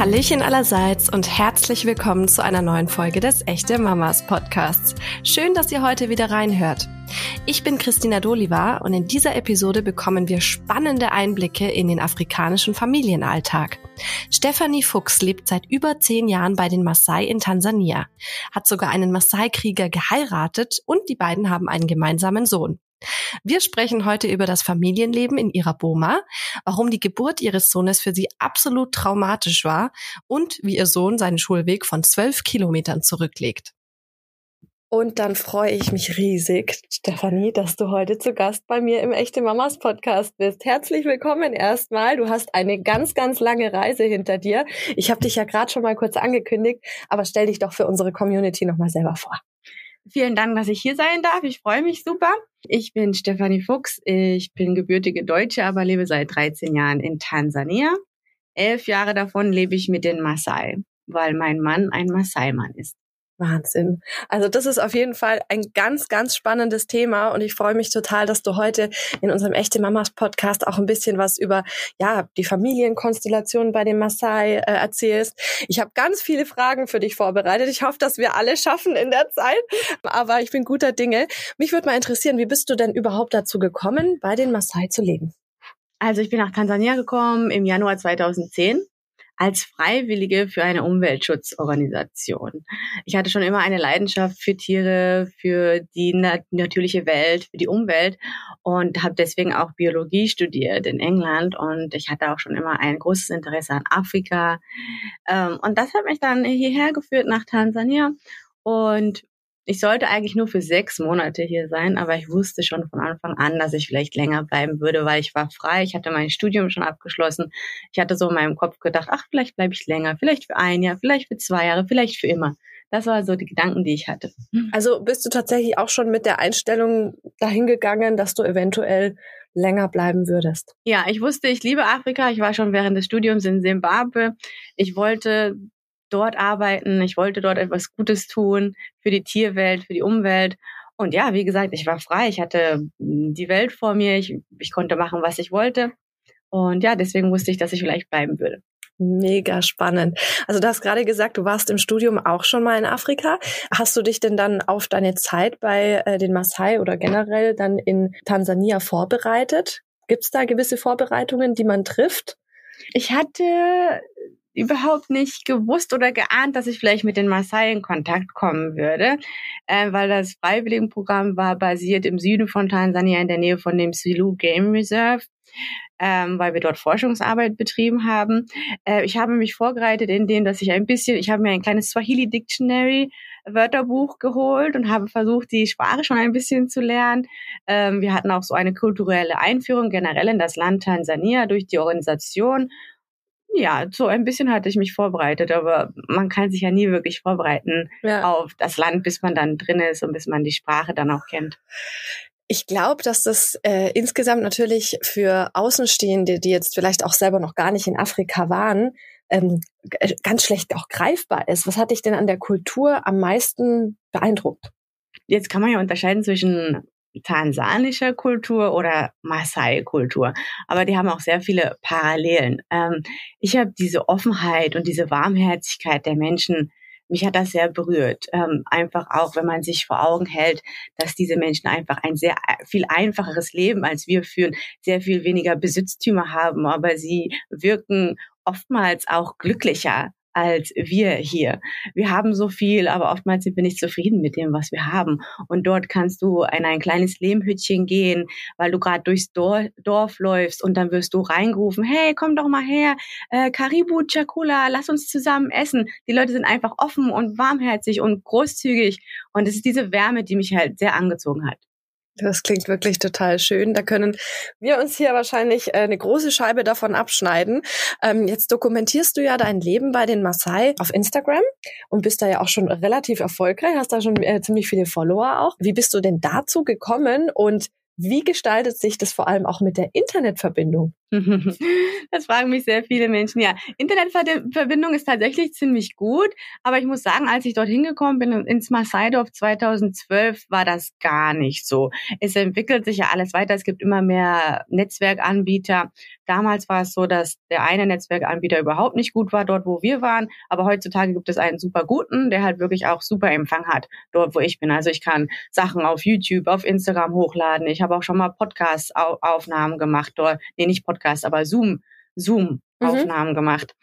Hallöchen allerseits und herzlich willkommen zu einer neuen Folge des Echte Mamas Podcasts. Schön, dass ihr heute wieder reinhört. Ich bin Christina Doliva und in dieser Episode bekommen wir spannende Einblicke in den afrikanischen Familienalltag. Stephanie Fuchs lebt seit über zehn Jahren bei den Maasai in Tansania, hat sogar einen Maasai-Krieger geheiratet und die beiden haben einen gemeinsamen Sohn. Wir sprechen heute über das Familienleben in ihrer Boma, warum die Geburt ihres Sohnes für sie absolut traumatisch war und wie ihr Sohn seinen Schulweg von zwölf Kilometern zurücklegt. Und dann freue ich mich riesig, Stefanie, dass du heute zu Gast bei mir im Echte Mamas Podcast bist. Herzlich willkommen erstmal. Du hast eine ganz, ganz lange Reise hinter dir. Ich habe dich ja gerade schon mal kurz angekündigt, aber stell dich doch für unsere Community nochmal selber vor. Vielen Dank, dass ich hier sein darf. Ich freue mich super. Ich bin Stefanie Fuchs. Ich bin gebürtige Deutsche, aber lebe seit 13 Jahren in Tansania. Elf Jahre davon lebe ich mit den Maasai, weil mein Mann ein Maasai-Mann ist. Wahnsinn. Also das ist auf jeden Fall ein ganz, ganz spannendes Thema und ich freue mich total, dass du heute in unserem Echte Mamas Podcast auch ein bisschen was über ja die Familienkonstellation bei den Maasai äh, erzählst. Ich habe ganz viele Fragen für dich vorbereitet. Ich hoffe, dass wir alle schaffen in der Zeit, aber ich bin guter Dinge. Mich würde mal interessieren, wie bist du denn überhaupt dazu gekommen, bei den Maasai zu leben? Also ich bin nach Tansania gekommen im Januar 2010 als Freiwillige für eine Umweltschutzorganisation. Ich hatte schon immer eine Leidenschaft für Tiere, für die nat natürliche Welt, für die Umwelt und habe deswegen auch Biologie studiert in England und ich hatte auch schon immer ein großes Interesse an Afrika. Ähm, und das hat mich dann hierher geführt nach Tansania und ich sollte eigentlich nur für sechs Monate hier sein, aber ich wusste schon von Anfang an, dass ich vielleicht länger bleiben würde, weil ich war frei, ich hatte mein Studium schon abgeschlossen. Ich hatte so in meinem Kopf gedacht, ach, vielleicht bleibe ich länger, vielleicht für ein Jahr, vielleicht für zwei Jahre, vielleicht für immer. Das war so die Gedanken, die ich hatte. Also bist du tatsächlich auch schon mit der Einstellung dahingegangen, dass du eventuell länger bleiben würdest? Ja, ich wusste, ich liebe Afrika. Ich war schon während des Studiums in Simbabwe. Ich wollte dort arbeiten. Ich wollte dort etwas Gutes tun für die Tierwelt, für die Umwelt. Und ja, wie gesagt, ich war frei. Ich hatte die Welt vor mir. Ich, ich konnte machen, was ich wollte. Und ja, deswegen wusste ich, dass ich vielleicht bleiben würde. Mega spannend. Also du hast gerade gesagt, du warst im Studium auch schon mal in Afrika. Hast du dich denn dann auf deine Zeit bei äh, den Maasai oder generell dann in Tansania vorbereitet? Gibt es da gewisse Vorbereitungen, die man trifft? Ich hatte überhaupt nicht gewusst oder geahnt, dass ich vielleicht mit den Maasai in Kontakt kommen würde, äh, weil das Freiwilligenprogramm war basiert im Süden von Tansania in der Nähe von dem Silu Game Reserve. Ähm, weil wir dort Forschungsarbeit betrieben haben. Äh, ich habe mich vorbereitet in dem, dass ich ein bisschen, ich habe mir ein kleines Swahili Dictionary Wörterbuch geholt und habe versucht, die Sprache schon ein bisschen zu lernen. Ähm, wir hatten auch so eine kulturelle Einführung generell in das Land Tansania durch die Organisation ja, so ein bisschen hatte ich mich vorbereitet, aber man kann sich ja nie wirklich vorbereiten ja. auf das Land, bis man dann drin ist und bis man die Sprache dann auch kennt. Ich glaube, dass das äh, insgesamt natürlich für Außenstehende, die jetzt vielleicht auch selber noch gar nicht in Afrika waren, ähm, ganz schlecht auch greifbar ist. Was hat dich denn an der Kultur am meisten beeindruckt? Jetzt kann man ja unterscheiden zwischen tansanischer Kultur oder Maasai-Kultur. Aber die haben auch sehr viele Parallelen. Ähm, ich habe diese Offenheit und diese Warmherzigkeit der Menschen, mich hat das sehr berührt. Ähm, einfach auch, wenn man sich vor Augen hält, dass diese Menschen einfach ein sehr viel einfacheres Leben als wir führen, sehr viel weniger Besitztümer haben, aber sie wirken oftmals auch glücklicher als wir hier. Wir haben so viel, aber oftmals sind wir nicht zufrieden mit dem, was wir haben. Und dort kannst du in ein kleines Lehmhütchen gehen, weil du gerade durchs Dorf, Dorf, läufst und dann wirst du reingerufen, hey, komm doch mal her, äh, Karibu Chakula, lass uns zusammen essen. Die Leute sind einfach offen und warmherzig und großzügig. Und es ist diese Wärme, die mich halt sehr angezogen hat. Das klingt wirklich total schön. Da können wir uns hier wahrscheinlich äh, eine große Scheibe davon abschneiden. Ähm, jetzt dokumentierst du ja dein Leben bei den Maasai auf Instagram und bist da ja auch schon relativ erfolgreich, hast da schon äh, ziemlich viele Follower auch. Wie bist du denn dazu gekommen und wie gestaltet sich das vor allem auch mit der Internetverbindung? Das fragen mich sehr viele Menschen. Ja, Internetverbindung ist tatsächlich ziemlich gut, aber ich muss sagen, als ich dorthin gekommen bin ins Masaidorf 2012, war das gar nicht so. Es entwickelt sich ja alles weiter. Es gibt immer mehr Netzwerkanbieter. Damals war es so, dass der eine Netzwerkanbieter überhaupt nicht gut war dort, wo wir waren, aber heutzutage gibt es einen super guten, der halt wirklich auch super Empfang hat dort, wo ich bin. Also ich kann Sachen auf YouTube, auf Instagram hochladen. Ich habe auch schon mal Podcast-Aufnahmen gemacht dort. Nee, nicht Podcast Podcast, aber Zoom, Zoom. Aufnahmen mhm. gemacht.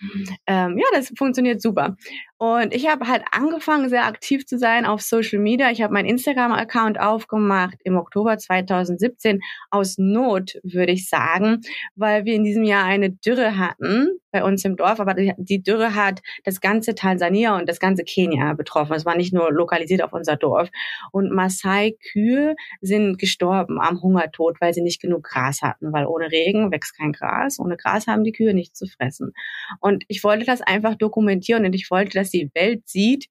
Ähm, ja, das funktioniert super. Und ich habe halt angefangen, sehr aktiv zu sein auf Social Media. Ich habe meinen Instagram-Account aufgemacht im Oktober 2017 aus Not, würde ich sagen, weil wir in diesem Jahr eine Dürre hatten bei uns im Dorf. Aber die Dürre hat das ganze Tansania und das ganze Kenia betroffen. Es war nicht nur lokalisiert auf unser Dorf. Und Maasai-Kühe sind gestorben am Hungertod, weil sie nicht genug Gras hatten, weil ohne Regen wächst kein Gras. Ohne Gras haben die Kühe nichts zu fressen. Und ich wollte das einfach dokumentieren und ich wollte, dass die Welt sieht,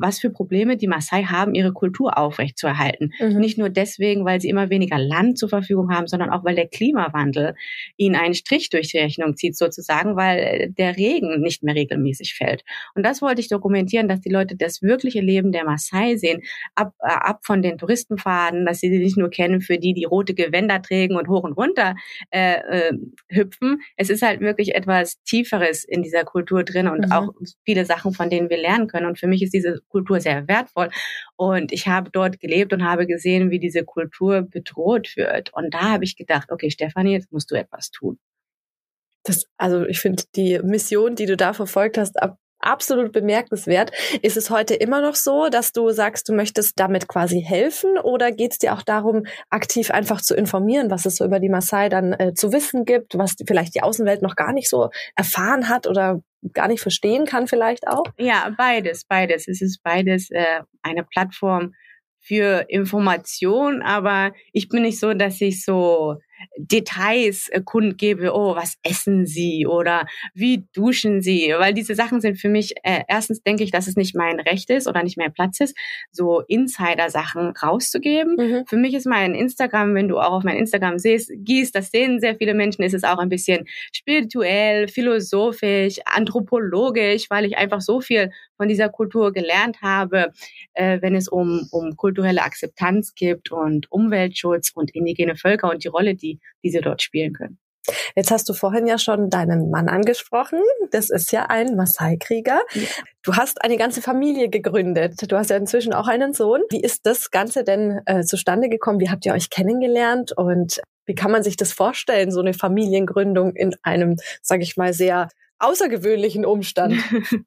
was für Probleme die Maasai haben, ihre Kultur aufrechtzuerhalten. Mhm. Nicht nur deswegen, weil sie immer weniger Land zur Verfügung haben, sondern auch, weil der Klimawandel ihnen einen Strich durch die Rechnung zieht, sozusagen, weil der Regen nicht mehr regelmäßig fällt. Und das wollte ich dokumentieren, dass die Leute das wirkliche Leben der Maasai sehen, ab, äh, ab von den Touristenfaden, dass sie sie nicht nur kennen für die, die rote Gewänder trägen und hoch und runter äh, äh, hüpfen. Es ist halt wirklich etwas Tieferes in dieser Kultur drin und mhm. auch viele Sachen, von denen wir lernen können. Und für mich ist diese Kultur sehr wertvoll. Und ich habe dort gelebt und habe gesehen, wie diese Kultur bedroht wird. Und da habe ich gedacht, okay, Stefanie, jetzt musst du etwas tun. Das, also ich finde die Mission, die du da verfolgt hast, ab, absolut bemerkenswert. Ist es heute immer noch so, dass du sagst, du möchtest damit quasi helfen oder geht es dir auch darum, aktiv einfach zu informieren, was es so über die Maasai dann äh, zu wissen gibt, was vielleicht die Außenwelt noch gar nicht so erfahren hat oder gar nicht verstehen kann vielleicht auch? Ja, beides, beides. Es ist beides äh, eine Plattform für Information, aber ich bin nicht so, dass ich so Details äh, kundgebe, oh, was essen Sie oder wie duschen Sie, weil diese Sachen sind für mich, äh, erstens denke ich, dass es nicht mein Recht ist oder nicht mein Platz ist, so Insider-Sachen rauszugeben. Mhm. Für mich ist mein Instagram, wenn du auch auf mein Instagram siehst, gießt, das sehen sehr viele Menschen, ist es auch ein bisschen spirituell, philosophisch, anthropologisch, weil ich einfach so viel von dieser Kultur gelernt habe, äh, wenn es um, um kulturelle Akzeptanz gibt und Umweltschutz und indigene Völker und die Rolle, die die, die sie dort spielen können. Jetzt hast du vorhin ja schon deinen Mann angesprochen. Das ist ja ein Maasai-Krieger. Du hast eine ganze Familie gegründet. Du hast ja inzwischen auch einen Sohn. Wie ist das Ganze denn äh, zustande gekommen? Wie habt ihr euch kennengelernt? Und wie kann man sich das vorstellen, so eine Familiengründung in einem, sage ich mal, sehr außergewöhnlichen Umstand?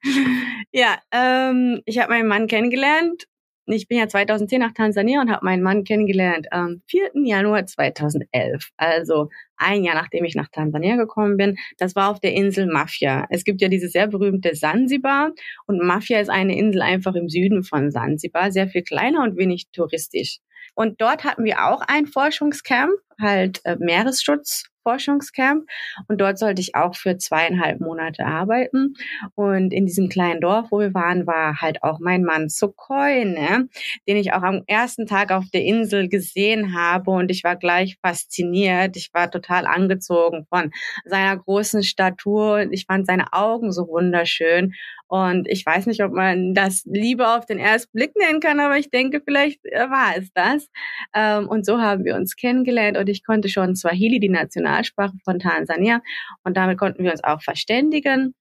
ja, ähm, ich habe meinen Mann kennengelernt ich bin ja 2010 nach Tansania und habe meinen Mann kennengelernt am 4. Januar 2011. Also ein Jahr nachdem ich nach Tansania gekommen bin. Das war auf der Insel Mafia. Es gibt ja diese sehr berühmte Sansibar und Mafia ist eine Insel einfach im Süden von Sansibar, sehr viel kleiner und wenig touristisch. Und dort hatten wir auch ein Forschungscamp, halt äh, Meeresschutz Forschungscamp und dort sollte ich auch für zweieinhalb Monate arbeiten. Und in diesem kleinen Dorf, wo wir waren, war halt auch mein Mann Sukhoi, ne? den ich auch am ersten Tag auf der Insel gesehen habe und ich war gleich fasziniert. Ich war total angezogen von seiner großen Statur. Ich fand seine Augen so wunderschön und ich weiß nicht, ob man das Liebe auf den ersten Blick nennen kann, aber ich denke, vielleicht äh, war es das. Ähm, und so haben wir uns kennengelernt und ich konnte schon Swahili, die Nationalsprache von Tansania, und damit konnten wir uns auch verständigen.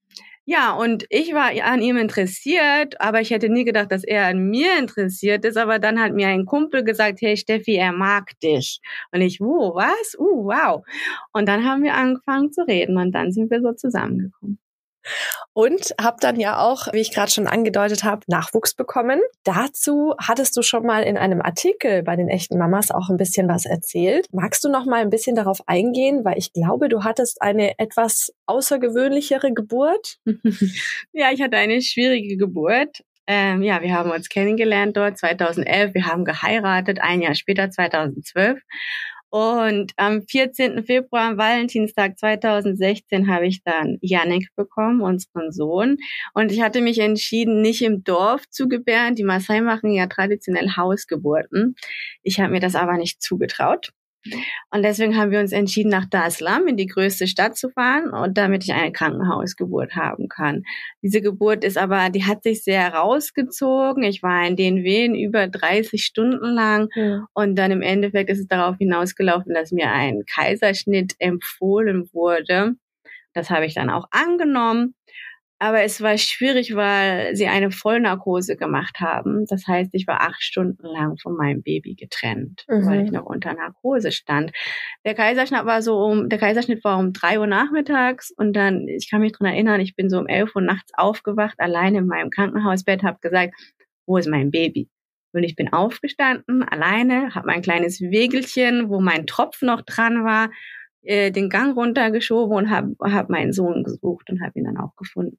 Ja, und ich war an ihm interessiert, aber ich hätte nie gedacht, dass er an mir interessiert ist. Aber dann hat mir ein Kumpel gesagt, hey Steffi, er mag dich. Und ich, wo, was? Uh, wow. Und dann haben wir angefangen zu reden und dann sind wir so zusammengekommen. Und habe dann ja auch, wie ich gerade schon angedeutet habe, Nachwuchs bekommen. Dazu hattest du schon mal in einem Artikel bei den echten Mamas auch ein bisschen was erzählt. Magst du noch mal ein bisschen darauf eingehen, weil ich glaube, du hattest eine etwas außergewöhnlichere Geburt? ja, ich hatte eine schwierige Geburt. Ähm, ja, wir haben uns kennengelernt dort 2011. Wir haben geheiratet, ein Jahr später 2012. Und am 14. Februar, am Valentinstag 2016, habe ich dann Yannick bekommen, unseren Sohn. Und ich hatte mich entschieden, nicht im Dorf zu gebären. Die Maasai machen ja traditionell Hausgeburten. Ich habe mir das aber nicht zugetraut. Und deswegen haben wir uns entschieden, nach Dar es Salaam in die größte Stadt zu fahren und damit ich eine Krankenhausgeburt haben kann. Diese Geburt ist aber, die hat sich sehr rausgezogen. Ich war in den Wehen über 30 Stunden lang ja. und dann im Endeffekt ist es darauf hinausgelaufen, dass mir ein Kaiserschnitt empfohlen wurde. Das habe ich dann auch angenommen. Aber es war schwierig, weil sie eine Vollnarkose gemacht haben. Das heißt, ich war acht Stunden lang von meinem Baby getrennt, mhm. weil ich noch unter Narkose stand. Der Kaiserschnitt war so um, der Kaiserschnitt war um drei Uhr nachmittags und dann, ich kann mich dran erinnern, ich bin so um elf Uhr nachts aufgewacht, alleine in meinem Krankenhausbett, habe gesagt, wo ist mein Baby? Und ich bin aufgestanden, alleine, habe mein kleines Wegelchen, wo mein Tropf noch dran war, äh, den Gang runtergeschoben und habe hab meinen Sohn gesucht und habe ihn dann auch gefunden.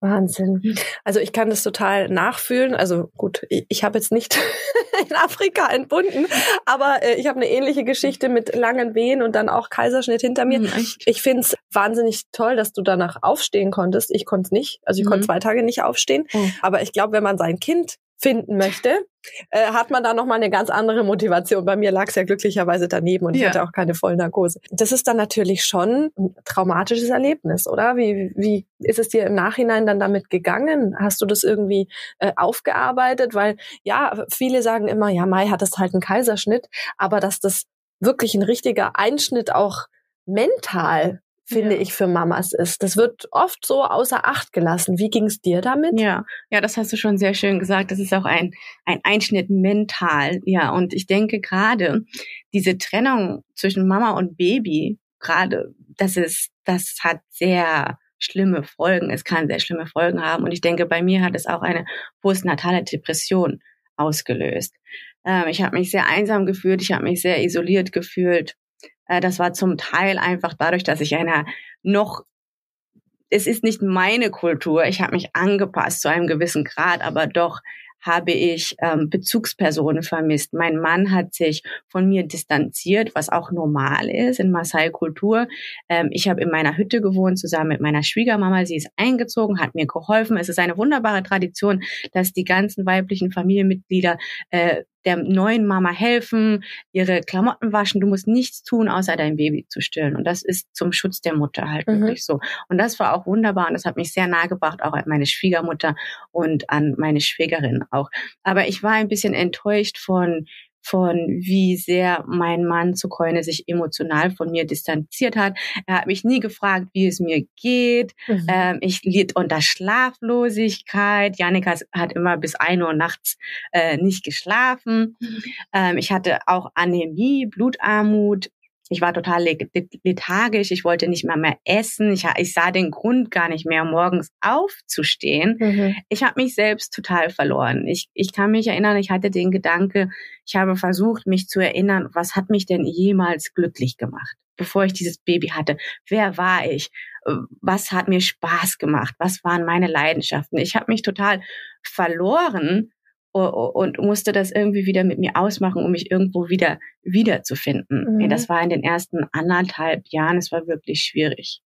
Wahnsinn. Hm. Also ich kann das total nachfühlen. Also gut, ich, ich habe jetzt nicht in Afrika entbunden, aber äh, ich habe eine ähnliche Geschichte mit langen Wehen und dann auch Kaiserschnitt hinter mir. Mhm, ich finde es wahnsinnig toll, dass du danach aufstehen konntest. Ich konnte es nicht. Also ich mhm. konnte zwei Tage nicht aufstehen. Mhm. Aber ich glaube, wenn man sein Kind finden möchte, äh, hat man da nochmal eine ganz andere Motivation. Bei mir lag es ja glücklicherweise daneben und ja. ich hatte auch keine Vollnarkose. Das ist dann natürlich schon ein traumatisches Erlebnis, oder? Wie, wie ist es dir im Nachhinein dann damit gegangen? Hast du das irgendwie äh, aufgearbeitet? Weil ja, viele sagen immer, ja, Mai hat es halt einen Kaiserschnitt, aber dass das wirklich ein richtiger Einschnitt auch mental finde ja. ich, für Mamas ist. Das wird oft so außer Acht gelassen. Wie ging es dir damit? Ja, ja, das hast du schon sehr schön gesagt. Das ist auch ein, ein Einschnitt mental. Ja, und ich denke gerade diese Trennung zwischen Mama und Baby, gerade, das ist, das hat sehr schlimme Folgen. Es kann sehr schlimme Folgen haben. Und ich denke, bei mir hat es auch eine postnatale Depression ausgelöst. Ähm, ich habe mich sehr einsam gefühlt, ich habe mich sehr isoliert gefühlt. Äh, das war zum Teil einfach dadurch, dass ich einer noch es ist nicht meine Kultur. Ich habe mich angepasst zu einem gewissen Grad, aber doch habe ich ähm, Bezugspersonen vermisst. Mein Mann hat sich von mir distanziert, was auch normal ist in Maasai-Kultur. Ähm, ich habe in meiner Hütte gewohnt, zusammen mit meiner Schwiegermama. Sie ist eingezogen, hat mir geholfen. Es ist eine wunderbare Tradition, dass die ganzen weiblichen Familienmitglieder äh, der neuen Mama helfen, ihre Klamotten waschen. Du musst nichts tun, außer dein Baby zu stillen. Und das ist zum Schutz der Mutter halt mhm. wirklich so. Und das war auch wunderbar und das hat mich sehr nahe gebracht, auch an meine Schwiegermutter und an meine Schwägerin auch. Aber ich war ein bisschen enttäuscht von von wie sehr mein Mann zu Keune sich emotional von mir distanziert hat. Er hat mich nie gefragt, wie es mir geht. Mhm. Ähm, ich litt unter Schlaflosigkeit. Janik hat, hat immer bis ein Uhr nachts äh, nicht geschlafen. Mhm. Ähm, ich hatte auch Anämie, Blutarmut, ich war total lethargisch, ich wollte nicht mal mehr essen, ich, ich sah den Grund gar nicht mehr, morgens aufzustehen. Mhm. Ich habe mich selbst total verloren. Ich, ich kann mich erinnern, ich hatte den Gedanke, ich habe versucht, mich zu erinnern, was hat mich denn jemals glücklich gemacht, bevor ich dieses Baby hatte? Wer war ich? Was hat mir Spaß gemacht? Was waren meine Leidenschaften? Ich habe mich total verloren und musste das irgendwie wieder mit mir ausmachen, um mich irgendwo wieder wiederzufinden. Mhm. Das war in den ersten anderthalb Jahren, es war wirklich schwierig.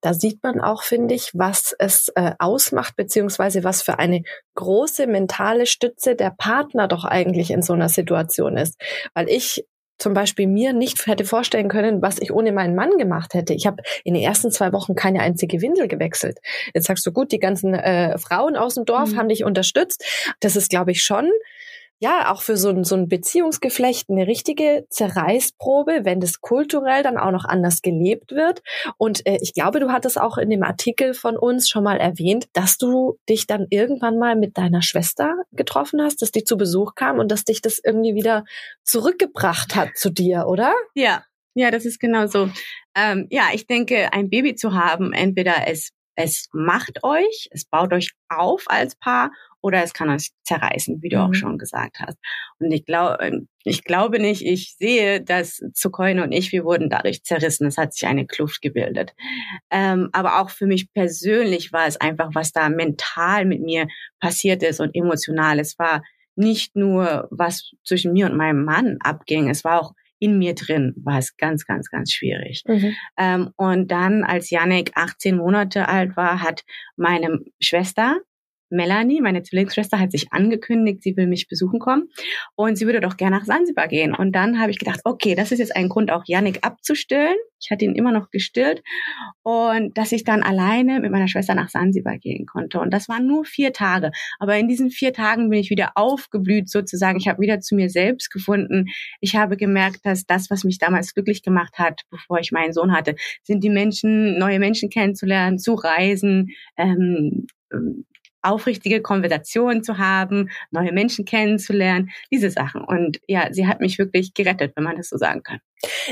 Da sieht man auch, finde ich, was es äh, ausmacht, beziehungsweise was für eine große mentale Stütze der Partner doch eigentlich in so einer Situation ist. Weil ich zum Beispiel mir nicht hätte vorstellen können, was ich ohne meinen Mann gemacht hätte. Ich habe in den ersten zwei Wochen keine einzige Windel gewechselt. Jetzt sagst du, gut, die ganzen äh, Frauen aus dem Dorf mhm. haben dich unterstützt. Das ist, glaube ich, schon ja auch für so ein, so ein Beziehungsgeflecht eine richtige Zerreißprobe, wenn das kulturell dann auch noch anders gelebt wird. Und äh, ich glaube, du hattest auch in dem Artikel von uns schon mal erwähnt, dass du dich dann irgendwann mal mit deiner Schwester getroffen hast, dass die zu Besuch kam und dass dich das irgendwie wieder zurückgebracht hat zu dir, oder? Ja, ja, das ist genau so. Ähm, ja, ich denke, ein Baby zu haben, entweder es es macht euch, es baut euch auf als Paar oder es kann euch zerreißen, wie du mhm. auch schon gesagt hast. Und ich glaube, ich glaube nicht, ich sehe, dass Zukoine und ich, wir wurden dadurch zerrissen. Es hat sich eine Kluft gebildet. Ähm, aber auch für mich persönlich war es einfach, was da mental mit mir passiert ist und emotional. Es war nicht nur, was zwischen mir und meinem Mann abging. Es war auch in mir drin war es ganz, ganz, ganz schwierig. Mhm. Ähm, und dann, als Janik 18 Monate alt war, hat meine Schwester Melanie, meine Zwillingsschwester, hat sich angekündigt, sie will mich besuchen kommen und sie würde doch gerne nach Sansibar gehen. Und dann habe ich gedacht, okay, das ist jetzt ein Grund, auch Yannick abzustillen. Ich hatte ihn immer noch gestillt und dass ich dann alleine mit meiner Schwester nach Sansibar gehen konnte. Und das waren nur vier Tage. Aber in diesen vier Tagen bin ich wieder aufgeblüht sozusagen. Ich habe wieder zu mir selbst gefunden. Ich habe gemerkt, dass das, was mich damals glücklich gemacht hat, bevor ich meinen Sohn hatte, sind die Menschen, neue Menschen kennenzulernen, zu reisen, ähm, aufrichtige Konversationen zu haben, neue Menschen kennenzulernen, diese Sachen. Und ja, sie hat mich wirklich gerettet, wenn man das so sagen kann.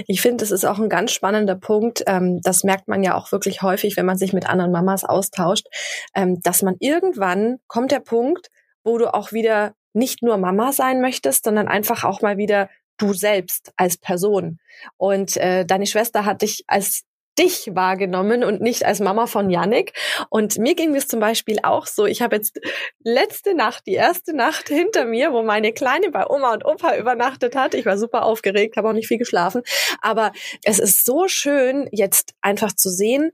Ich finde, das ist auch ein ganz spannender Punkt. Ähm, das merkt man ja auch wirklich häufig, wenn man sich mit anderen Mamas austauscht, ähm, dass man irgendwann kommt der Punkt, wo du auch wieder nicht nur Mama sein möchtest, sondern einfach auch mal wieder du selbst als Person. Und äh, deine Schwester hat dich als dich wahrgenommen und nicht als Mama von Yannick. Und mir ging es zum Beispiel auch so. Ich habe jetzt letzte Nacht, die erste Nacht hinter mir, wo meine Kleine bei Oma und Opa übernachtet hat. Ich war super aufgeregt, habe auch nicht viel geschlafen. Aber es ist so schön, jetzt einfach zu sehen,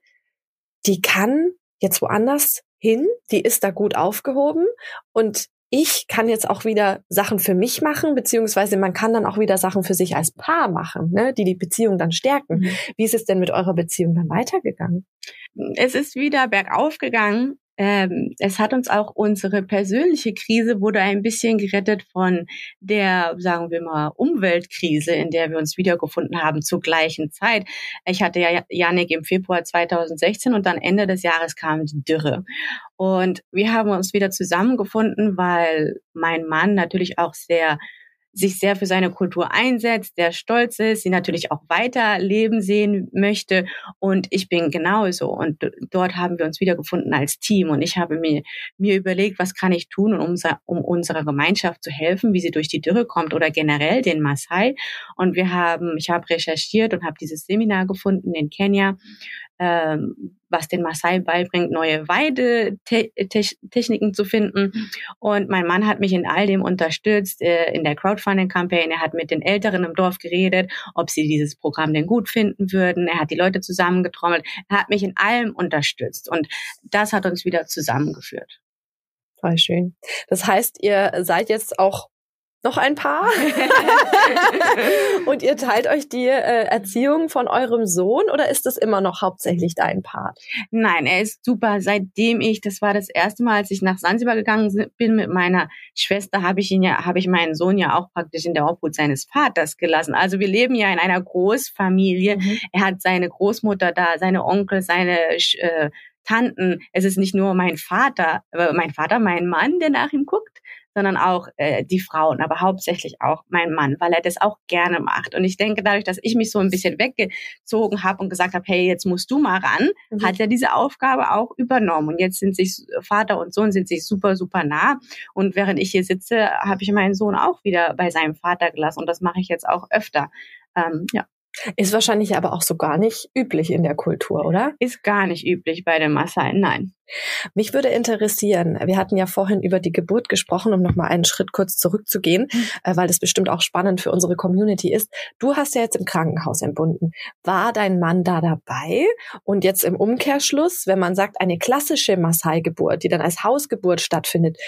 die kann jetzt woanders hin, die ist da gut aufgehoben und ich kann jetzt auch wieder Sachen für mich machen, beziehungsweise man kann dann auch wieder Sachen für sich als Paar machen, ne, die die Beziehung dann stärken. Mhm. Wie ist es denn mit eurer Beziehung dann weitergegangen? Es ist wieder bergauf gegangen ähm, es hat uns auch unsere persönliche Krise wurde ein bisschen gerettet von der, sagen wir mal, Umweltkrise, in der wir uns wiedergefunden haben zur gleichen Zeit. Ich hatte ja Janik im Februar 2016 und dann Ende des Jahres kam die Dürre. Und wir haben uns wieder zusammengefunden, weil mein Mann natürlich auch sehr sich sehr für seine Kultur einsetzt, der stolz ist, sie natürlich auch weiterleben sehen möchte. Und ich bin genauso. Und dort haben wir uns wiedergefunden als Team. Und ich habe mir, mir überlegt, was kann ich tun, um, um unserer Gemeinschaft zu helfen, wie sie durch die Dürre kommt oder generell den Maasai. Und wir haben, ich habe recherchiert und habe dieses Seminar gefunden in Kenia, was den Maasai beibringt, neue Weidetechniken zu finden. Und mein Mann hat mich in all dem unterstützt, äh, in der Crowdfunding-Kampagne. Er hat mit den Älteren im Dorf geredet, ob sie dieses Programm denn gut finden würden. Er hat die Leute zusammengetrommelt. Er hat mich in allem unterstützt. Und das hat uns wieder zusammengeführt. Voll schön. Das heißt, ihr seid jetzt auch noch ein paar. und ihr teilt euch die äh, Erziehung von eurem Sohn oder ist es immer noch hauptsächlich dein Part? Nein, er ist super. Seitdem ich, das war das erste Mal, als ich nach Sansibar gegangen bin mit meiner Schwester, habe ich ihn ja, habe ich meinen Sohn ja auch praktisch in der Obhut seines Vaters gelassen. Also wir leben ja in einer Großfamilie. Mhm. Er hat seine Großmutter da, seine Onkel, seine äh, Tanten. Es ist nicht nur mein Vater, äh, mein Vater, mein Mann, der nach ihm guckt, sondern auch äh, die Frauen, aber hauptsächlich auch mein Mann, weil er das auch gerne macht. Und ich denke, dadurch, dass ich mich so ein bisschen weggezogen habe und gesagt habe, hey, jetzt musst du mal ran, mhm. hat er diese Aufgabe auch übernommen. Und jetzt sind sich Vater und Sohn sind sich super, super nah. Und während ich hier sitze, habe ich meinen Sohn auch wieder bei seinem Vater gelassen. Und das mache ich jetzt auch öfter. Ähm, ja. Ist wahrscheinlich aber auch so gar nicht üblich in der Kultur, oder? Ist gar nicht üblich bei den Maasai, nein. Mich würde interessieren, wir hatten ja vorhin über die Geburt gesprochen, um nochmal einen Schritt kurz zurückzugehen, mhm. weil das bestimmt auch spannend für unsere Community ist. Du hast ja jetzt im Krankenhaus entbunden. War dein Mann da dabei? Und jetzt im Umkehrschluss, wenn man sagt, eine klassische Maasai-Geburt, die dann als Hausgeburt stattfindet,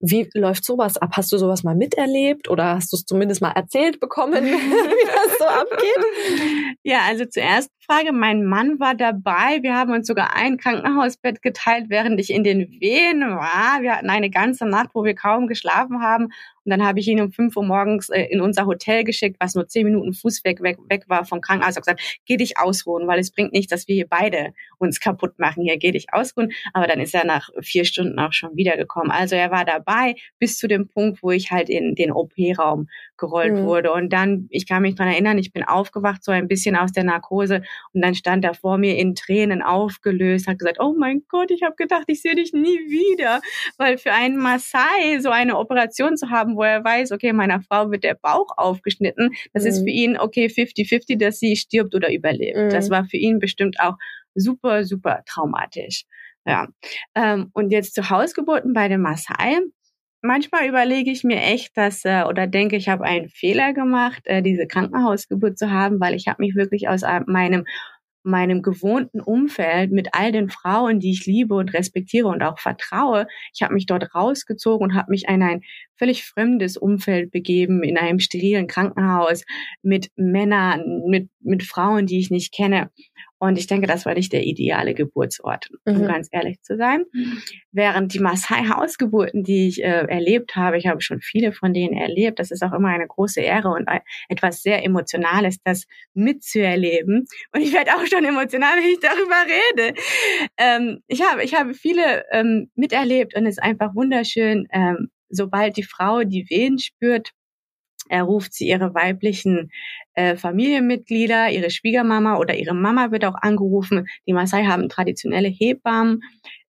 wie läuft sowas ab? Hast du sowas mal miterlebt oder hast du es zumindest mal erzählt bekommen, wie das so abgeht? Ja, also zuerst Frage. Mein Mann war dabei. Wir haben uns sogar ein Krankenhausbett geteilt, während ich in den Wehen war. Wir hatten eine ganze Nacht, wo wir kaum geschlafen haben. Und dann habe ich ihn um fünf Uhr morgens äh, in unser Hotel geschickt, was nur zehn Minuten Fußweg weg, weg war vom Krankenhaus. Ich habe gesagt, geh dich ausruhen, weil es bringt nicht, dass wir hier beide uns kaputt machen. Hier geh dich ausruhen. Aber dann ist er nach vier Stunden auch schon wiedergekommen. Also er war dabei bis zu dem Punkt, wo ich halt in den OP-Raum gerollt mhm. wurde. Und dann, ich kann mich dran erinnern, ich bin aufgewacht, so ein bisschen aus der Narkose. Und dann stand er vor mir in Tränen aufgelöst, hat gesagt, oh mein Gott, ich habe gedacht, ich sehe dich nie wieder. Weil für einen Maasai so eine Operation zu haben, wo er weiß, okay, meiner Frau wird der Bauch aufgeschnitten, das mhm. ist für ihn okay 50-50, dass sie stirbt oder überlebt. Mhm. Das war für ihn bestimmt auch super, super traumatisch. Ja. Ähm, und jetzt zu Hausgeburten bei den Maasai manchmal überlege ich mir echt, dass äh, oder denke, ich habe einen Fehler gemacht, äh, diese Krankenhausgeburt zu haben, weil ich habe mich wirklich aus meinem meinem gewohnten Umfeld mit all den Frauen, die ich liebe und respektiere und auch vertraue. Ich habe mich dort rausgezogen und habe mich in ein völlig fremdes Umfeld begeben, in einem sterilen Krankenhaus mit Männern, mit, mit Frauen, die ich nicht kenne. Und ich denke, das war nicht der ideale Geburtsort, um mhm. ganz ehrlich zu sein. Während die Maasai-Hausgeburten, die ich äh, erlebt habe, ich habe schon viele von denen erlebt, das ist auch immer eine große Ehre und etwas sehr Emotionales, das mitzuerleben. Und ich werde auch schon emotional, wenn ich darüber rede. Ähm, ich habe, ich habe viele ähm, miterlebt und es ist einfach wunderschön, ähm, sobald die Frau die Wehen spürt, er ruft sie ihre weiblichen äh, Familienmitglieder, ihre Schwiegermama oder ihre Mama wird auch angerufen. Die Maasai haben traditionelle Hebammen,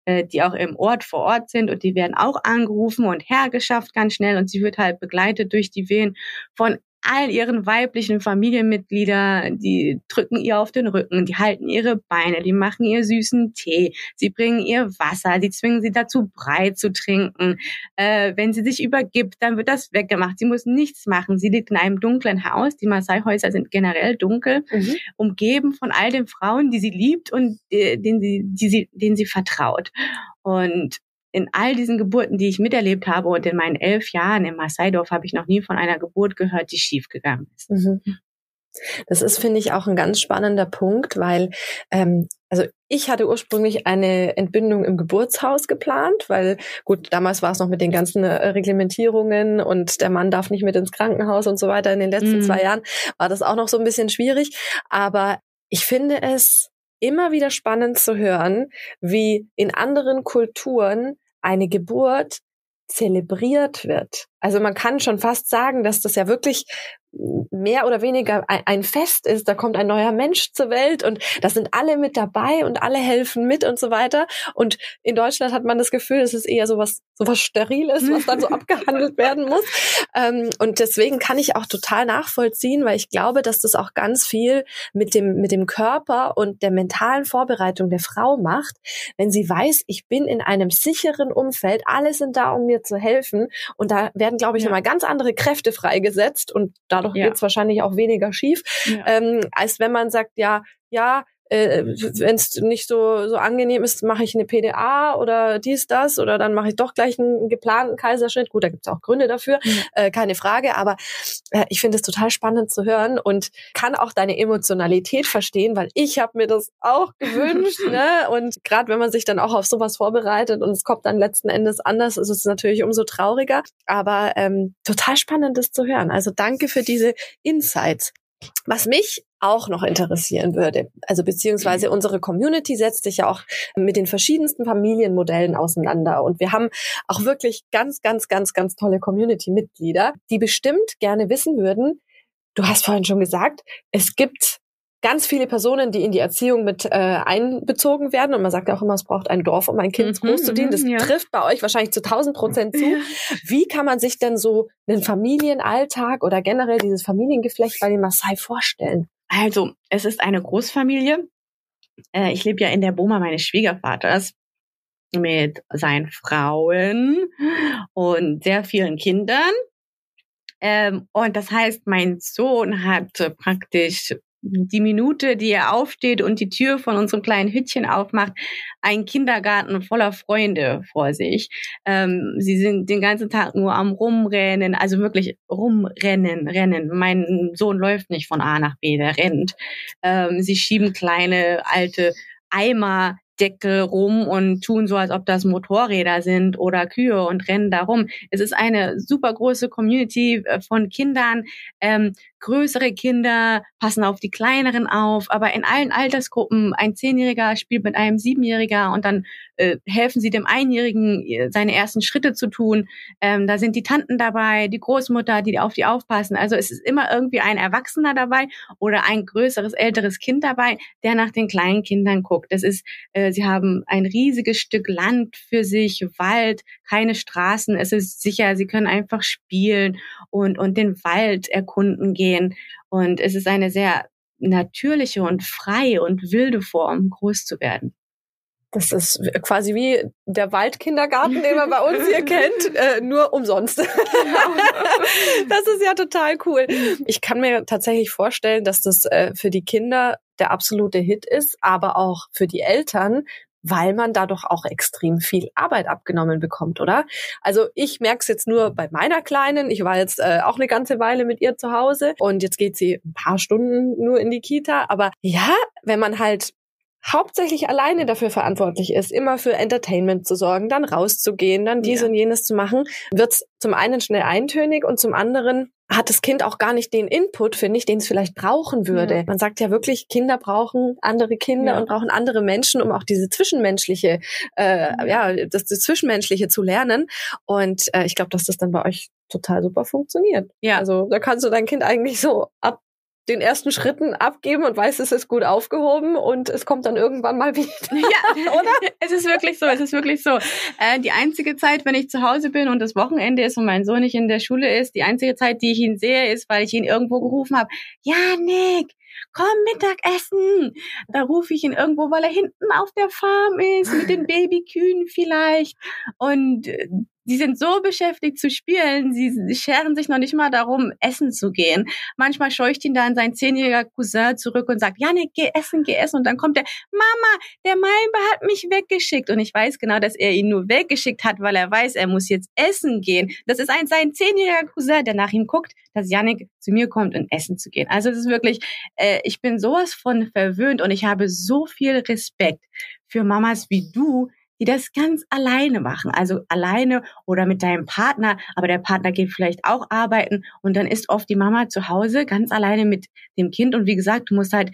äh, die auch im Ort vor Ort sind und die werden auch angerufen und hergeschafft ganz schnell und sie wird halt begleitet durch die Wehen von all ihren weiblichen Familienmitglieder, die drücken ihr auf den Rücken, die halten ihre Beine, die machen ihr süßen Tee, sie bringen ihr Wasser, die zwingen sie dazu, Brei zu trinken. Äh, wenn sie sich übergibt, dann wird das weggemacht. Sie muss nichts machen. Sie liegt in einem dunklen Haus. Die Maasai-Häuser sind generell dunkel, mhm. umgeben von all den Frauen, die sie liebt und äh, denen, sie, die sie, denen sie vertraut. Und in all diesen Geburten, die ich miterlebt habe und in meinen elf Jahren im Maasai-Dorf habe ich noch nie von einer Geburt gehört, die schiefgegangen ist. Mhm. Das ist, finde ich, auch ein ganz spannender Punkt, weil ähm, also ich hatte ursprünglich eine Entbindung im Geburtshaus geplant, weil gut, damals war es noch mit den ganzen äh, Reglementierungen und der Mann darf nicht mit ins Krankenhaus und so weiter. In den letzten mhm. zwei Jahren war das auch noch so ein bisschen schwierig. Aber ich finde es immer wieder spannend zu hören, wie in anderen Kulturen eine Geburt zelebriert wird. Also man kann schon fast sagen, dass das ja wirklich mehr oder weniger ein Fest ist. Da kommt ein neuer Mensch zur Welt und da sind alle mit dabei und alle helfen mit und so weiter. Und in Deutschland hat man das Gefühl, es ist eher so was, so was Steriles, was dann so abgehandelt werden muss. Ähm, und deswegen kann ich auch total nachvollziehen, weil ich glaube, dass das auch ganz viel mit dem, mit dem Körper und der mentalen Vorbereitung der Frau macht, wenn sie weiß, ich bin in einem sicheren Umfeld, alle sind da, um mir zu helfen. Und da werden, glaube ich, ja. nochmal ganz andere Kräfte freigesetzt und da dadurch ja. geht's wahrscheinlich auch weniger schief, ja. ähm, als wenn man sagt, ja, ja, äh, wenn es nicht so so angenehm ist, mache ich eine PDA oder dies, das oder dann mache ich doch gleich einen geplanten Kaiserschnitt. Gut, da gibt's auch Gründe dafür, mhm. äh, keine Frage, aber äh, ich finde es total spannend zu hören und kann auch deine Emotionalität verstehen, weil ich habe mir das auch gewünscht. ne? Und gerade wenn man sich dann auch auf sowas vorbereitet und es kommt dann letzten Endes anders, ist es natürlich umso trauriger. Aber ähm, total spannend, das zu hören. Also danke für diese Insights. Was mich auch noch interessieren würde, also beziehungsweise mhm. unsere Community setzt sich ja auch mit den verschiedensten Familienmodellen auseinander und wir haben auch wirklich ganz, ganz, ganz, ganz tolle Community-Mitglieder, die bestimmt gerne wissen würden, du hast vorhin schon gesagt, es gibt ganz viele Personen, die in die Erziehung mit äh, einbezogen werden. Und man sagt ja auch immer, es braucht ein Dorf, um ein Kind mhm, großzuziehen. Das ja. trifft bei euch wahrscheinlich zu 1000 Prozent zu. Wie kann man sich denn so einen Familienalltag oder generell dieses Familiengeflecht bei den Maasai vorstellen? Also, es ist eine Großfamilie. Äh, ich lebe ja in der Boma meines Schwiegervaters mit seinen Frauen und sehr vielen Kindern. Ähm, und das heißt, mein Sohn hat praktisch die Minute, die er aufsteht und die Tür von unserem kleinen Hütchen aufmacht, ein Kindergarten voller Freunde vor sich. Ähm, sie sind den ganzen Tag nur am Rumrennen, also wirklich rumrennen, rennen. Mein Sohn läuft nicht von A nach B, der rennt. Ähm, sie schieben kleine alte Eimer Deckel rum und tun so, als ob das Motorräder sind oder Kühe und rennen da rum. Es ist eine super große Community äh, von Kindern. Ähm, größere Kinder passen auf die kleineren auf, aber in allen Altersgruppen. Ein Zehnjähriger spielt mit einem Siebenjähriger und dann äh, helfen sie dem Einjährigen, äh, seine ersten Schritte zu tun. Ähm, da sind die Tanten dabei, die Großmutter, die auf die aufpassen. Also es ist immer irgendwie ein Erwachsener dabei oder ein größeres, älteres Kind dabei, der nach den kleinen Kindern guckt. Das ist, äh, sie haben ein riesiges Stück Land für sich, Wald, keine Straßen. Es ist sicher, sie können einfach spielen und, und den Wald erkunden gehen. Und es ist eine sehr natürliche und freie und wilde Form, groß zu werden. Das ist quasi wie der Waldkindergarten, den man bei uns hier kennt, äh, nur umsonst. Genau. das ist ja total cool. Ich kann mir tatsächlich vorstellen, dass das äh, für die Kinder der absolute Hit ist, aber auch für die Eltern, weil man dadurch auch extrem viel Arbeit abgenommen bekommt, oder? Also ich merke es jetzt nur bei meiner Kleinen. Ich war jetzt äh, auch eine ganze Weile mit ihr zu Hause und jetzt geht sie ein paar Stunden nur in die Kita. Aber ja, wenn man halt hauptsächlich alleine dafür verantwortlich ist, immer für Entertainment zu sorgen, dann rauszugehen, dann dies ja. und jenes zu machen, wird's zum einen schnell eintönig und zum anderen hat das Kind auch gar nicht den Input, finde ich, den es vielleicht brauchen würde. Ja. Man sagt ja wirklich, Kinder brauchen andere Kinder ja. und brauchen andere Menschen, um auch diese zwischenmenschliche, äh, ja, das, das Zwischenmenschliche zu lernen. Und äh, ich glaube, dass das dann bei euch total super funktioniert. Ja. Also da kannst du dein Kind eigentlich so ab den ersten Schritten abgeben und weiß, es ist gut aufgehoben und es kommt dann irgendwann mal wieder. Ja, oder? es ist wirklich so, es ist wirklich so. Äh, die einzige Zeit, wenn ich zu Hause bin und das Wochenende ist und mein Sohn nicht in der Schule ist, die einzige Zeit, die ich ihn sehe, ist, weil ich ihn irgendwo gerufen habe. Ja, Nick, komm Mittagessen. Da rufe ich ihn irgendwo, weil er hinten auf der Farm ist, mit den Babykühen vielleicht. Und äh, die sind so beschäftigt zu spielen, sie scheren sich noch nicht mal darum, essen zu gehen. Manchmal scheucht ihn dann sein zehnjähriger Cousin zurück und sagt, Janik, geh essen, geh essen. Und dann kommt er, Mama, der Malbe hat mich weggeschickt. Und ich weiß genau, dass er ihn nur weggeschickt hat, weil er weiß, er muss jetzt essen gehen. Das ist ein sein zehnjähriger Cousin, der nach ihm guckt, dass Janik zu mir kommt, um essen zu gehen. Also es ist wirklich, äh, ich bin sowas von verwöhnt und ich habe so viel Respekt für Mamas wie du, die das ganz alleine machen. Also alleine oder mit deinem Partner, aber der Partner geht vielleicht auch arbeiten und dann ist oft die Mama zu Hause ganz alleine mit dem Kind und wie gesagt, du musst halt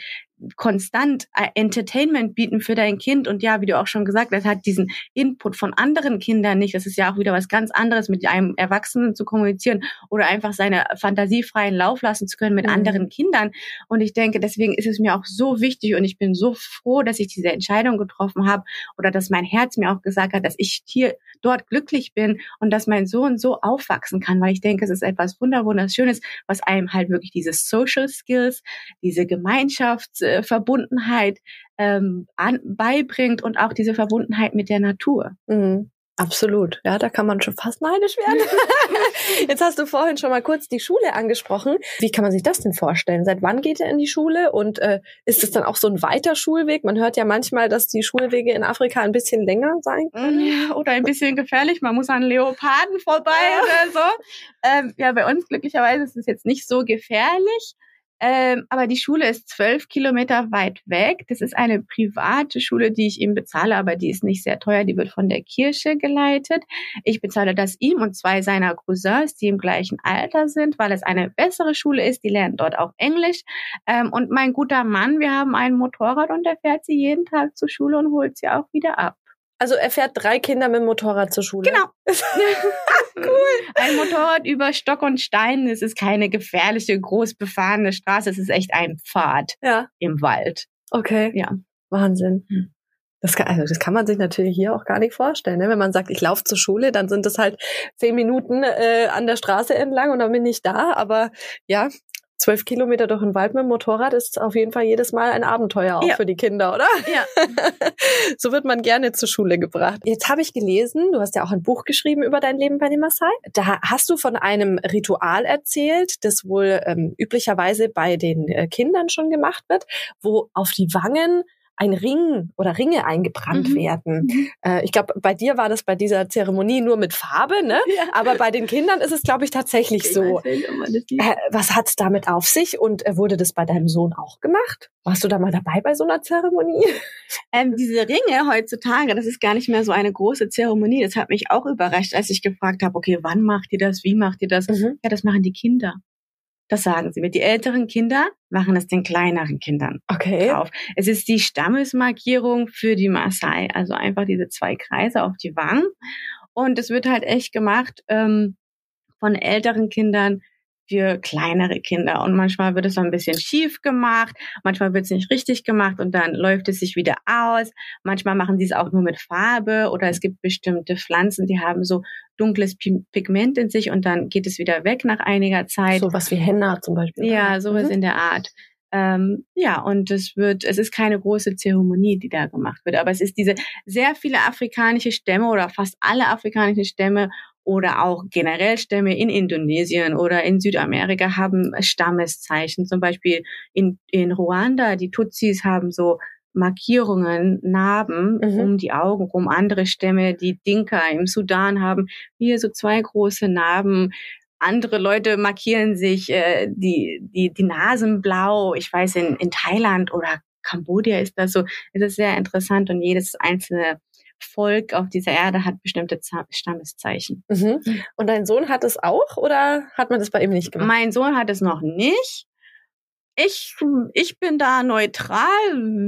konstant äh, Entertainment bieten für dein Kind und ja, wie du auch schon gesagt hast, hat diesen Input von anderen Kindern nicht. Das ist ja auch wieder was ganz anderes, mit einem Erwachsenen zu kommunizieren oder einfach seine fantasiefreien Lauf lassen zu können mit mhm. anderen Kindern. Und ich denke, deswegen ist es mir auch so wichtig und ich bin so froh, dass ich diese Entscheidung getroffen habe oder dass mein Herz mir auch gesagt hat, dass ich hier dort glücklich bin und dass mein Sohn so aufwachsen kann, weil ich denke, es ist etwas wunderschönes, was einem halt wirklich diese Social Skills, diese Gemeinschafts Verbundenheit ähm, an, beibringt und auch diese Verbundenheit mit der Natur. Mhm. Absolut, ja, da kann man schon fast neidisch werden. Jetzt hast du vorhin schon mal kurz die Schule angesprochen. Wie kann man sich das denn vorstellen? Seit wann geht er in die Schule und äh, ist es dann auch so ein weiter Schulweg? Man hört ja manchmal, dass die Schulwege in Afrika ein bisschen länger sein können. Ja, oder ein bisschen gefährlich. Man muss an Leoparden vorbei oder so. Ähm, ja, bei uns glücklicherweise ist es jetzt nicht so gefährlich. Ähm, aber die Schule ist zwölf Kilometer weit weg. Das ist eine private Schule, die ich ihm bezahle, aber die ist nicht sehr teuer. Die wird von der Kirche geleitet. Ich bezahle das ihm und zwei seiner Cousins, die im gleichen Alter sind, weil es eine bessere Schule ist. Die lernen dort auch Englisch. Ähm, und mein guter Mann, wir haben ein Motorrad und der fährt sie jeden Tag zur Schule und holt sie auch wieder ab. Also er fährt drei Kinder mit dem Motorrad zur Schule. Genau. cool. Ein Motorrad über Stock und Stein. Es ist keine gefährliche, groß befahrene Straße. Es ist echt ein Pfad ja. im Wald. Okay. Ja. Wahnsinn. Hm. Das kann, also das kann man sich natürlich hier auch gar nicht vorstellen. Ne? Wenn man sagt, ich laufe zur Schule, dann sind das halt zehn Minuten äh, an der Straße entlang und dann bin ich da. Aber ja, zwölf Kilometer durch den Wald mit dem Motorrad ist auf jeden Fall jedes Mal ein Abenteuer auch ja. für die Kinder, oder? Ja. so wird man gerne zur Schule gebracht. Jetzt habe ich gelesen, du hast ja auch ein Buch geschrieben über dein Leben bei den Maasai. Da hast du von einem Ritual erzählt, das wohl ähm, üblicherweise bei den äh, Kindern schon gemacht wird, wo auf die Wangen ein Ring oder Ringe eingebrannt mhm. werden. Äh, ich glaube, bei dir war das bei dieser Zeremonie nur mit Farbe, ne? Ja. Aber bei den Kindern ist es, glaube ich, tatsächlich ich so. Nicht, äh, was hat's damit auf sich und äh, wurde das bei deinem Sohn auch gemacht? Warst du da mal dabei bei so einer Zeremonie? Ähm, diese Ringe heutzutage, das ist gar nicht mehr so eine große Zeremonie. Das hat mich auch überrascht, als ich gefragt habe, okay, wann macht ihr das? Wie macht ihr das? Mhm. Ja, das machen die Kinder. Das sagen sie mir. Die älteren Kinder machen es den kleineren Kindern okay. drauf. Es ist die Stammesmarkierung für die Maasai, also einfach diese zwei Kreise auf die Wangen. Und es wird halt echt gemacht ähm, von älteren Kindern für kleinere Kinder. Und manchmal wird es so ein bisschen schief gemacht, manchmal wird es nicht richtig gemacht und dann läuft es sich wieder aus. Manchmal machen die es auch nur mit Farbe oder es gibt bestimmte Pflanzen, die haben so dunkles Pigment in sich und dann geht es wieder weg nach einiger Zeit. So was wie Henna zum Beispiel. Ja, sowas mhm. in der Art. Ähm, ja, und es wird, es ist keine große Zeremonie, die da gemacht wird, aber es ist diese sehr viele afrikanische Stämme oder fast alle afrikanischen Stämme oder auch generell Stämme in Indonesien oder in Südamerika haben Stammeszeichen. Zum Beispiel in, in Ruanda, die Tutsis haben so Markierungen, Narben mhm. um die Augen rum. Andere Stämme, die Dinka im Sudan haben hier so zwei große Narben. Andere Leute markieren sich äh, die, die, die Nasen blau. Ich weiß, in, in Thailand oder Kambodscha ist das so. Es ist sehr interessant und jedes einzelne Volk auf dieser Erde hat bestimmte Stammeszeichen. Mhm. Und dein Sohn hat es auch oder hat man das bei ihm nicht gemacht? Mein Sohn hat es noch nicht. Ich, ich bin da neutral,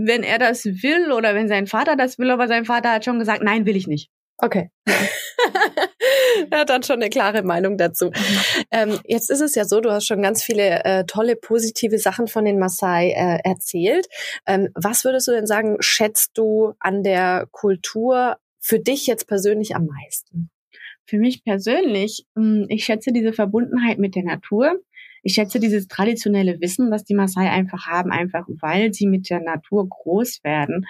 wenn er das will oder wenn sein Vater das will, aber sein Vater hat schon gesagt, nein, will ich nicht. Okay. er hat dann schon eine klare Meinung dazu. Ähm, jetzt ist es ja so, du hast schon ganz viele äh, tolle, positive Sachen von den Maasai äh, erzählt. Ähm, was würdest du denn sagen, schätzt du an der Kultur für dich jetzt persönlich am meisten? Für mich persönlich, hm, ich schätze diese Verbundenheit mit der Natur. Ich schätze dieses traditionelle Wissen, was die Maasai einfach haben, einfach weil sie mit der Natur groß werden.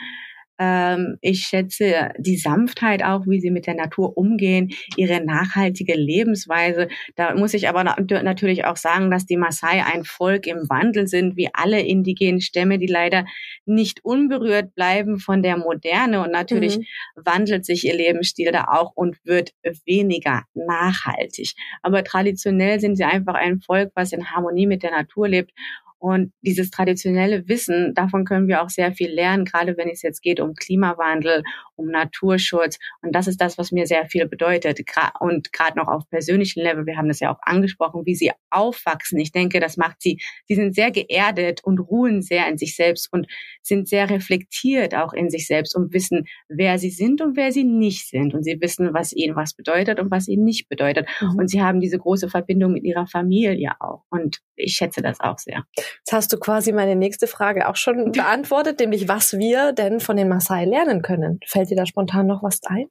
Ähm, ich schätze die Sanftheit auch, wie sie mit der Natur umgehen, ihre nachhaltige Lebensweise. Da muss ich aber natürlich auch sagen, dass die Maasai ein Volk im Wandel sind, wie alle indigenen Stämme, die leider nicht unberührt bleiben von der Moderne. Und natürlich mhm. wandelt sich ihr Lebensstil da auch und wird weniger nachhaltig. Aber traditionell sind sie einfach ein Volk, was in Harmonie mit der Natur lebt und dieses traditionelle Wissen, davon können wir auch sehr viel lernen, gerade wenn es jetzt geht um Klimawandel, um Naturschutz. Und das ist das, was mir sehr viel bedeutet. Und gerade noch auf persönlichen Level, wir haben das ja auch angesprochen, wie sie aufwachsen. Ich denke, das macht sie, sie sind sehr geerdet und ruhen sehr in sich selbst und sind sehr reflektiert auch in sich selbst und wissen, wer sie sind und wer sie nicht sind. Und sie wissen, was ihnen was bedeutet und was ihnen nicht bedeutet. Mhm. Und sie haben diese große Verbindung mit ihrer Familie auch. Und ich schätze das auch sehr. Jetzt hast du quasi meine nächste Frage auch schon beantwortet, nämlich was wir denn von den Maasai lernen können. Fällt dir da spontan noch was ein?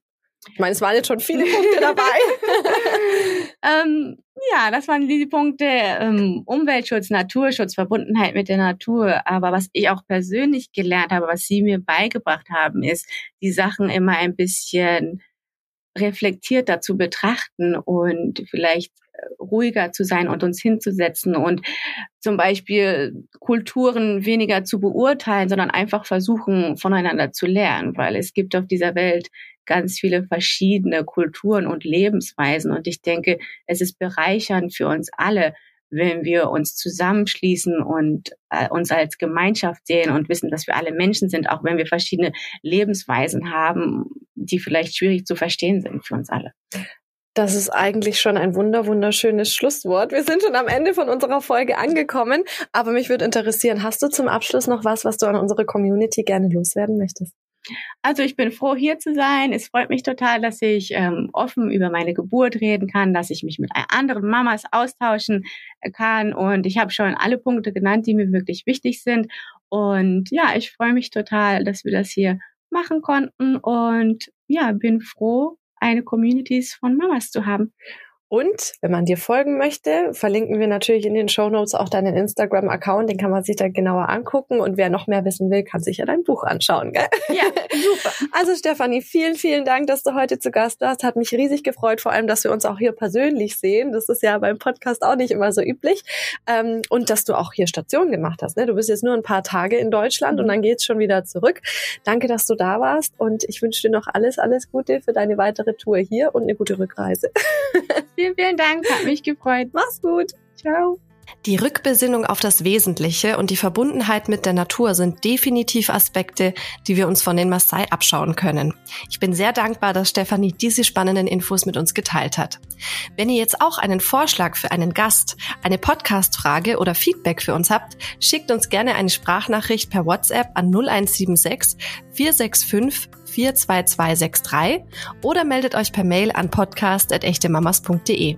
Ich meine, es waren jetzt schon viele Punkte dabei. ähm, ja, das waren diese Punkte ähm, Umweltschutz, Naturschutz, Verbundenheit mit der Natur. Aber was ich auch persönlich gelernt habe, was Sie mir beigebracht haben, ist, die Sachen immer ein bisschen reflektierter zu betrachten und vielleicht ruhiger zu sein und uns hinzusetzen und zum Beispiel Kulturen weniger zu beurteilen, sondern einfach versuchen, voneinander zu lernen, weil es gibt auf dieser Welt ganz viele verschiedene Kulturen und Lebensweisen. Und ich denke, es ist bereichernd für uns alle, wenn wir uns zusammenschließen und äh, uns als Gemeinschaft sehen und wissen, dass wir alle Menschen sind, auch wenn wir verschiedene Lebensweisen haben, die vielleicht schwierig zu verstehen sind für uns alle. Das ist eigentlich schon ein wunder wunderschönes Schlusswort. Wir sind schon am Ende von unserer Folge angekommen, aber mich würde interessieren, hast du zum Abschluss noch was, was du an unsere Community gerne loswerden möchtest? Also ich bin froh, hier zu sein. Es freut mich total, dass ich ähm, offen über meine Geburt reden kann, dass ich mich mit anderen Mamas austauschen äh, kann. Und ich habe schon alle Punkte genannt, die mir wirklich wichtig sind. Und ja, ich freue mich total, dass wir das hier machen konnten. Und ja, bin froh, eine Communities von Mamas zu haben. Und wenn man dir folgen möchte, verlinken wir natürlich in den Show Notes auch deinen Instagram-Account, den kann man sich dann genauer angucken. Und wer noch mehr wissen will, kann sich ja dein Buch anschauen. Gell? Ja, super. Also Stefanie, vielen, vielen Dank, dass du heute zu Gast warst. Hat mich riesig gefreut, vor allem, dass wir uns auch hier persönlich sehen. Das ist ja beim Podcast auch nicht immer so üblich. Ähm, und dass du auch hier Station gemacht hast. Ne? Du bist jetzt nur ein paar Tage in Deutschland mhm. und dann geht's schon wieder zurück. Danke, dass du da warst und ich wünsche dir noch alles, alles Gute für deine weitere Tour hier und eine gute Rückreise. Vielen, vielen Dank, hat mich gefreut. Mach's gut. Ciao. Die Rückbesinnung auf das Wesentliche und die Verbundenheit mit der Natur sind definitiv Aspekte, die wir uns von den Maasai abschauen können. Ich bin sehr dankbar, dass Stefanie diese spannenden Infos mit uns geteilt hat. Wenn ihr jetzt auch einen Vorschlag für einen Gast, eine Podcast-Frage oder Feedback für uns habt, schickt uns gerne eine Sprachnachricht per WhatsApp an 0176 465 42263 oder meldet euch per Mail an podcast.echtemamas.de.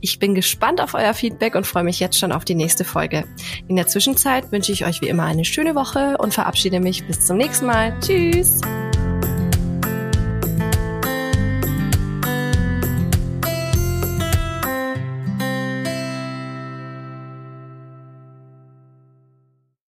Ich bin gespannt auf euer Feedback und freue mich jetzt schon auf die nächste Folge. In der Zwischenzeit wünsche ich euch wie immer eine schöne Woche und verabschiede mich bis zum nächsten Mal. Tschüss!